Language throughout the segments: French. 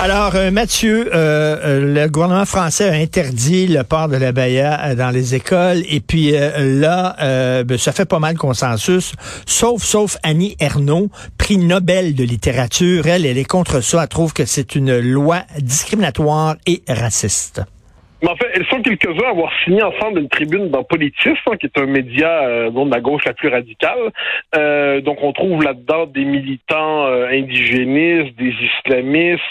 Alors, euh, Mathieu, euh, euh, le gouvernement français a interdit le port de la baya dans les écoles. Et puis là, ben, ça fait pas mal de consensus, sauf, sauf Annie Ernaux, prix Nobel de littérature. Elle, elle est contre ça. Elle trouve que c'est une loi discriminatoire et raciste. Mais en fait, elles sont quelques-uns à avoir signé ensemble une tribune dans Politis, hein, qui est un média euh, de la gauche la plus radicale. Euh, donc, on trouve là-dedans des militants euh, indigénistes, des islamistes,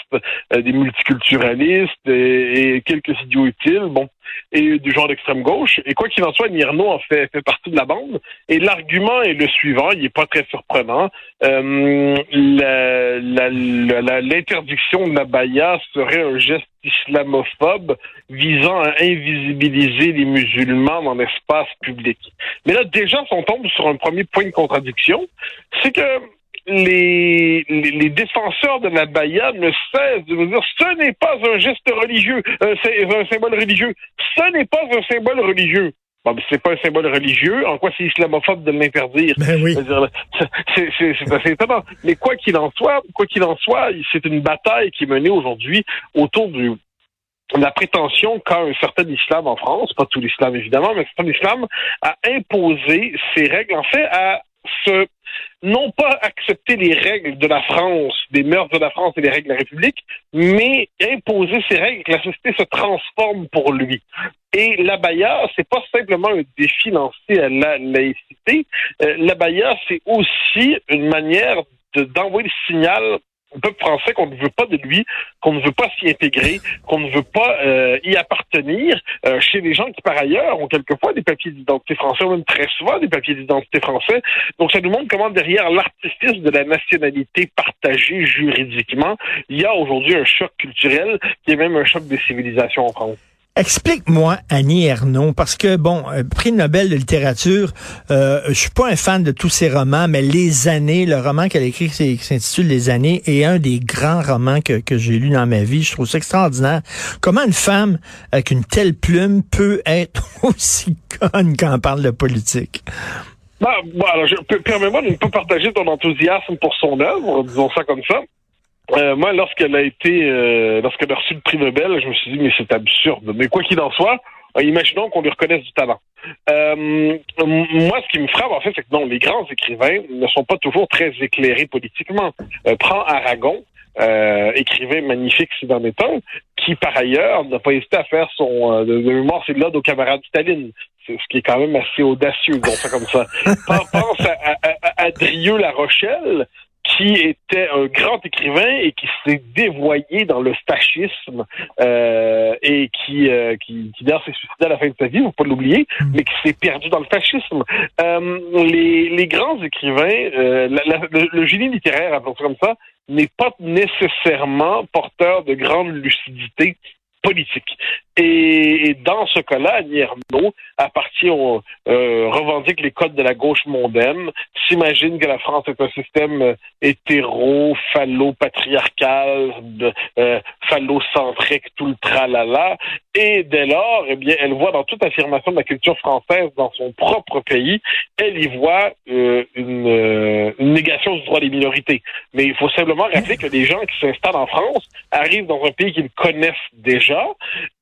des multiculturalistes et, et, quelques idiots utiles. Bon, et du genre d'extrême gauche. Et quoi qu'il en soit, Nirno en fait, fait partie de la bande. Et l'argument est le suivant, il n'est pas très surprenant. Euh, L'interdiction de la baya serait un geste islamophobe visant à invisibiliser les musulmans dans l'espace public. Mais là, déjà, on tombe sur un premier point de contradiction, c'est que les, les, défenseurs de la Baïa ne cessent de nous dire ce n'est pas un geste religieux, euh, c'est un symbole religieux. Ce n'est pas un symbole religieux. Bon, c'est pas un symbole religieux. En quoi c'est islamophobe de l'interdire ben oui. C'est assez étonnant. Mais quoi qu'il en soit, quoi qu'il en soit, c'est une bataille qui est menée aujourd'hui autour du la prétention qu'a un certain islam en France, pas tout l'islam évidemment, mais un certain islam, à imposer ses règles, en fait, à se non pas accepter les règles de la France, des mœurs de la France et des règles de la République, mais imposer ces règles que la société se transforme pour lui. Et l'abaya, c'est pas simplement un défi lancé à la laïcité. Euh, l'abaya, c'est aussi une manière d'envoyer le signal au peuple français qu'on ne veut pas de lui, qu'on ne veut pas s'y intégrer, qu'on ne veut pas euh, y appartenir euh, chez les gens qui, par ailleurs, ont quelquefois des papiers d'identité français, ou même très souvent des papiers d'identité français. Donc, ça nous montre comment, derrière l'artifice de la nationalité partagée juridiquement, il y a aujourd'hui un choc culturel qui est même un choc des civilisations en France. Explique-moi, Annie Ernaux, parce que, bon, euh, prix Nobel de littérature, euh, je suis pas un fan de tous ses romans, mais Les années, le roman qu'elle a écrit qui s'intitule Les années, est un des grands romans que, j'ai lu dans ma vie. Je trouve ça extraordinaire. Comment une femme avec une telle plume peut être aussi conne quand on parle de politique? Bah, bon, alors, permets-moi de ne pas partager ton enthousiasme pour son œuvre, disons ça comme ça. Euh, moi, lorsqu'elle a été, euh, lorsqu'elle a reçu le prix Nobel, je me suis dit, mais c'est absurde. Mais quoi qu'il en soit, euh, imaginons qu'on lui reconnaisse du talent. moi, ce qui me frappe, en fait, c'est que non, les grands écrivains ne sont pas toujours très éclairés politiquement. prends Aragon, écrivain magnifique s'il en est un, qui par ailleurs n'a pas hésité à faire son de, de mémoire, c'est l'ode au camarade Staline, ce qui est quand même assez audacieux, disons ça comme ça. Pense à, à, à, à Drieux La Rochelle, qui était un grand écrivain et qui s'est dévoyé dans le fascisme euh, et qui, euh, qui, qui d'ailleurs s'est suicidé à la fin de sa vie, faut pas l'oublier, hmm. mais qui s'est perdu dans le fascisme. Euh, les, les grands écrivains, euh, le, génie littéraire, appelons ça comme ça, n'est pas nécessairement porteur de grande lucidité politique. Et, dans ce cas-là, Annie Ernaux appartient au, euh, revendique les codes de la gauche mondaine, s'imagine que la France est un système euh, hétéro, phallo-patriarcal, euh, phallocentrique, tout le tralala. Et dès lors, eh bien, elle voit dans toute affirmation de la culture française dans son propre pays, elle y voit euh, une, euh, une, négation du droit des minorités. Mais il faut simplement rappeler que les gens qui s'installent en France arrivent dans un pays qu'ils connaissent déjà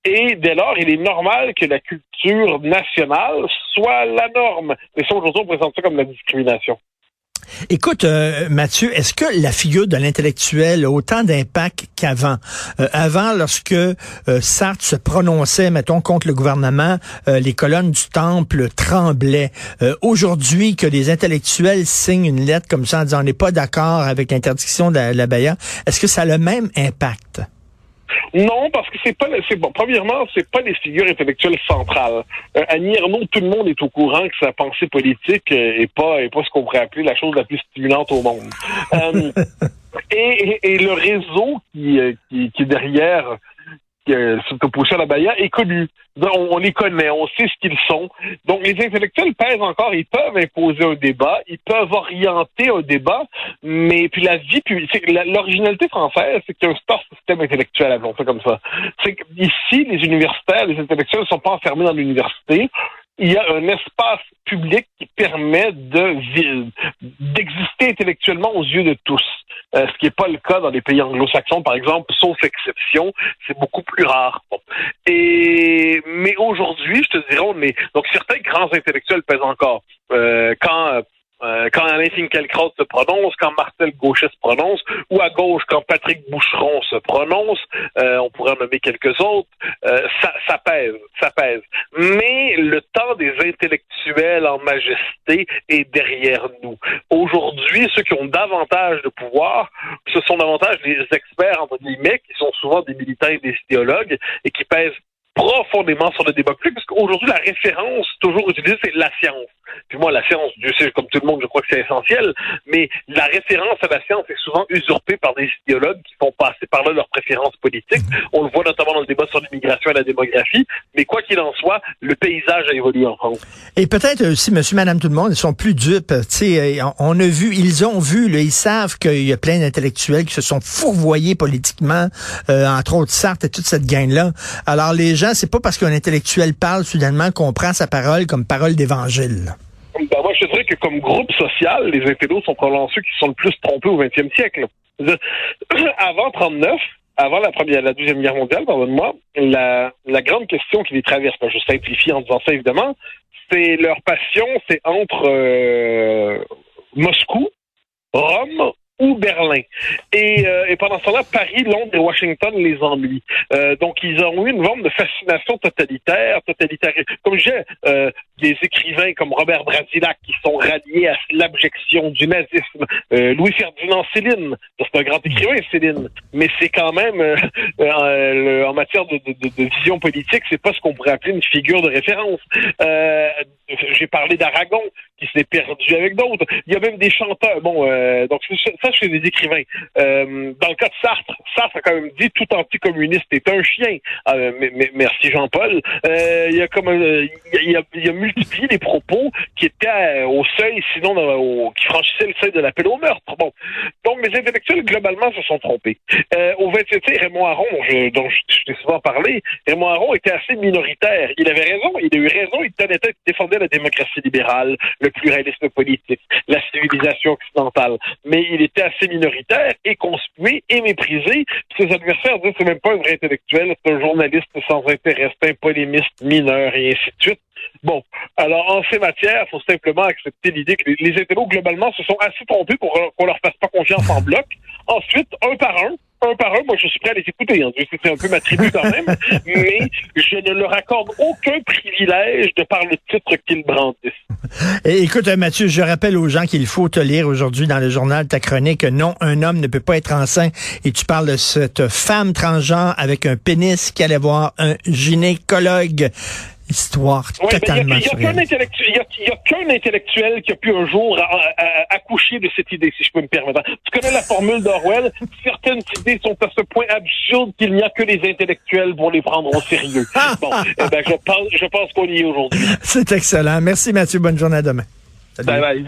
et dès lors, il est normal que la culture nationale soit la norme. Et ça, aujourd'hui, on présente ça comme la discrimination. Écoute, euh, Mathieu, est-ce que la figure de l'intellectuel a autant d'impact qu'avant? Euh, avant, lorsque euh, Sartre se prononçait, mettons, contre le gouvernement, les colonnes du temple tremblaient. Aujourd'hui, que des intellectuels signent une lettre comme ça en disant on n'est pas d'accord avec l'interdiction de la, la est-ce que ça a le même impact? Non, parce que c'est pas, c'est bon. Premièrement, c'est pas des figures intellectuelles centrales. Euh, Annie Ernaux, tout le monde est au courant que sa pensée politique euh, est pas, est pas ce qu'on pourrait appeler la chose la plus stimulante au monde. Euh, et, et, le réseau qui, qui, qui est derrière euh, opposés à la Baïa est connu. On, les connaît, on sait ce qu'ils sont. Donc les intellectuels pèsent encore, ils peuvent imposer un débat, ils peuvent orienter un débat, mais puis la vie l'originalité française, c'est qu'il y a un star système intellectuel, appelons ça comme ça. C'est qu'ici, les universitaires, les intellectuels ne sont pas enfermés dans l'université il y a un espace public qui permet de d'exister intellectuellement aux yeux de tous. Euh, ce qui n'est pas le cas dans les pays anglo-saxons, par exemple, sauf exception, c'est beaucoup plus rare. Et mais aujourd'hui, je te dirais, on est donc certains grands intellectuels pèsent encore. Euh, Alain Finkielkraut se prononce, quand Marcel Gauchet se prononce, ou à gauche quand Patrick Boucheron se prononce, euh, on pourrait en nommer quelques autres, euh, ça, ça pèse, ça pèse. Mais le temps des intellectuels en majesté est derrière nous. Aujourd'hui, ceux qui ont davantage de pouvoir, ce sont davantage les experts, entre guillemets, qui sont souvent des militants et des idéologues, et qui pèsent profondément sur le débat public, parce qu'aujourd'hui, la référence toujours utilisée, c'est la science. Puis moi, la science, Dieu sait, comme tout le monde, je crois que c'est essentiel, mais la référence à la science est souvent usurpée par des idéologues qui font passer par là leurs préférences politiques. On le voit notamment dans le débat sur l'immigration et la démographie, mais quoi qu'il en soit, le paysage a évolué en France. Et peut-être aussi, monsieur, madame, tout le monde, ils sont plus dupes. sais, on a vu, ils ont vu, ils savent qu'il y a plein d'intellectuels qui se sont fourvoyés politiquement, euh, entre autres Sartre et toute cette gang-là. Alors les gens, c'est pas parce qu'un intellectuel parle soudainement qu'on prend sa parole comme parole d'évangile. Ben moi, je dirais que comme groupe social, les intellos sont probablement ceux qui sont le plus trompés au 20e siècle. Avant 39, avant la première, la deuxième guerre mondiale, pardonne-moi, la, grande question qui les traverse, ben, je simplifie en disant ça évidemment, c'est leur passion, c'est entre euh, Moscou, Rome ou Berlin. Et, euh, et pendant ce temps-là, Paris, Londres et Washington les ennuient. Euh, donc, ils ont eu une forme de fascination totalitaire, totalitaire. Comme j'ai euh, des écrivains comme Robert Brasillac qui sont ralliés à l'abjection du nazisme. Euh, Louis-Ferdinand Céline, c'est un grand écrivain, Céline, mais c'est quand même, euh, en matière de, de, de, vision politique, c'est pas ce qu'on pourrait appeler une figure de référence. j'ai parlé d'Aragon, qui s'est perdu avec d'autres. Il y a même des chanteurs. Bon, donc ça, chez des écrivains. Euh, dans le cas de Sartre, Sartre a quand même dit tout anticommuniste est un chien. Euh, mais, merci Jean-Paul. Euh, il y a comme il, a, il, a, multiplié les propos qui étaient au seuil, sinon au, qui franchissaient le seuil de l'appel au meurtre. Bon, donc les intellectuels globalement se sont trompés. au 27 Raymond Aron, dont je, t'ai souvent parlé, Raymond Aron était assez minoritaire. Il avait raison, il a eu raison. Il tenait tête, défendait la démocratie libérale, le pluralisme politique, la civilisation occidentale. Mais il était assez minoritaire et conspué et méprisé. Ses adversaires disent c'est même pas un vrai intellectuel, c'est un journaliste sans intérêt, un polémiste mineur et ainsi de suite. Bon, alors en ces matières, il faut simplement accepter l'idée que les, les intellos, globalement, se sont assez trompés pour qu'on leur fasse pas confiance en bloc. Ensuite, un par un, un par un, moi je suis prêt à les écouter. Hein. C'est un peu ma tribu quand même, mais je ne leur accorde aucun privilège de par le titre qu'ils brandissent. Et écoute, euh, Mathieu, je rappelle aux gens qu'il faut te lire aujourd'hui dans le journal ta chronique Non, un homme ne peut pas être enceint. Et tu parles de cette femme transgenre avec un pénis qui allait voir un gynécologue histoire totalement Il n'y a, qu'un intellectuel qui a pu un jour accoucher de cette idée, si je peux me permettre. Tu connais la formule d'Orwell? Certaines idées sont à ce point absurdes qu'il n'y a que les intellectuels pour les prendre au sérieux. bon, eh ben, je pense, je pense qu'on y est aujourd'hui. C'est excellent. Merci Mathieu. Bonne journée à demain. Bye bye.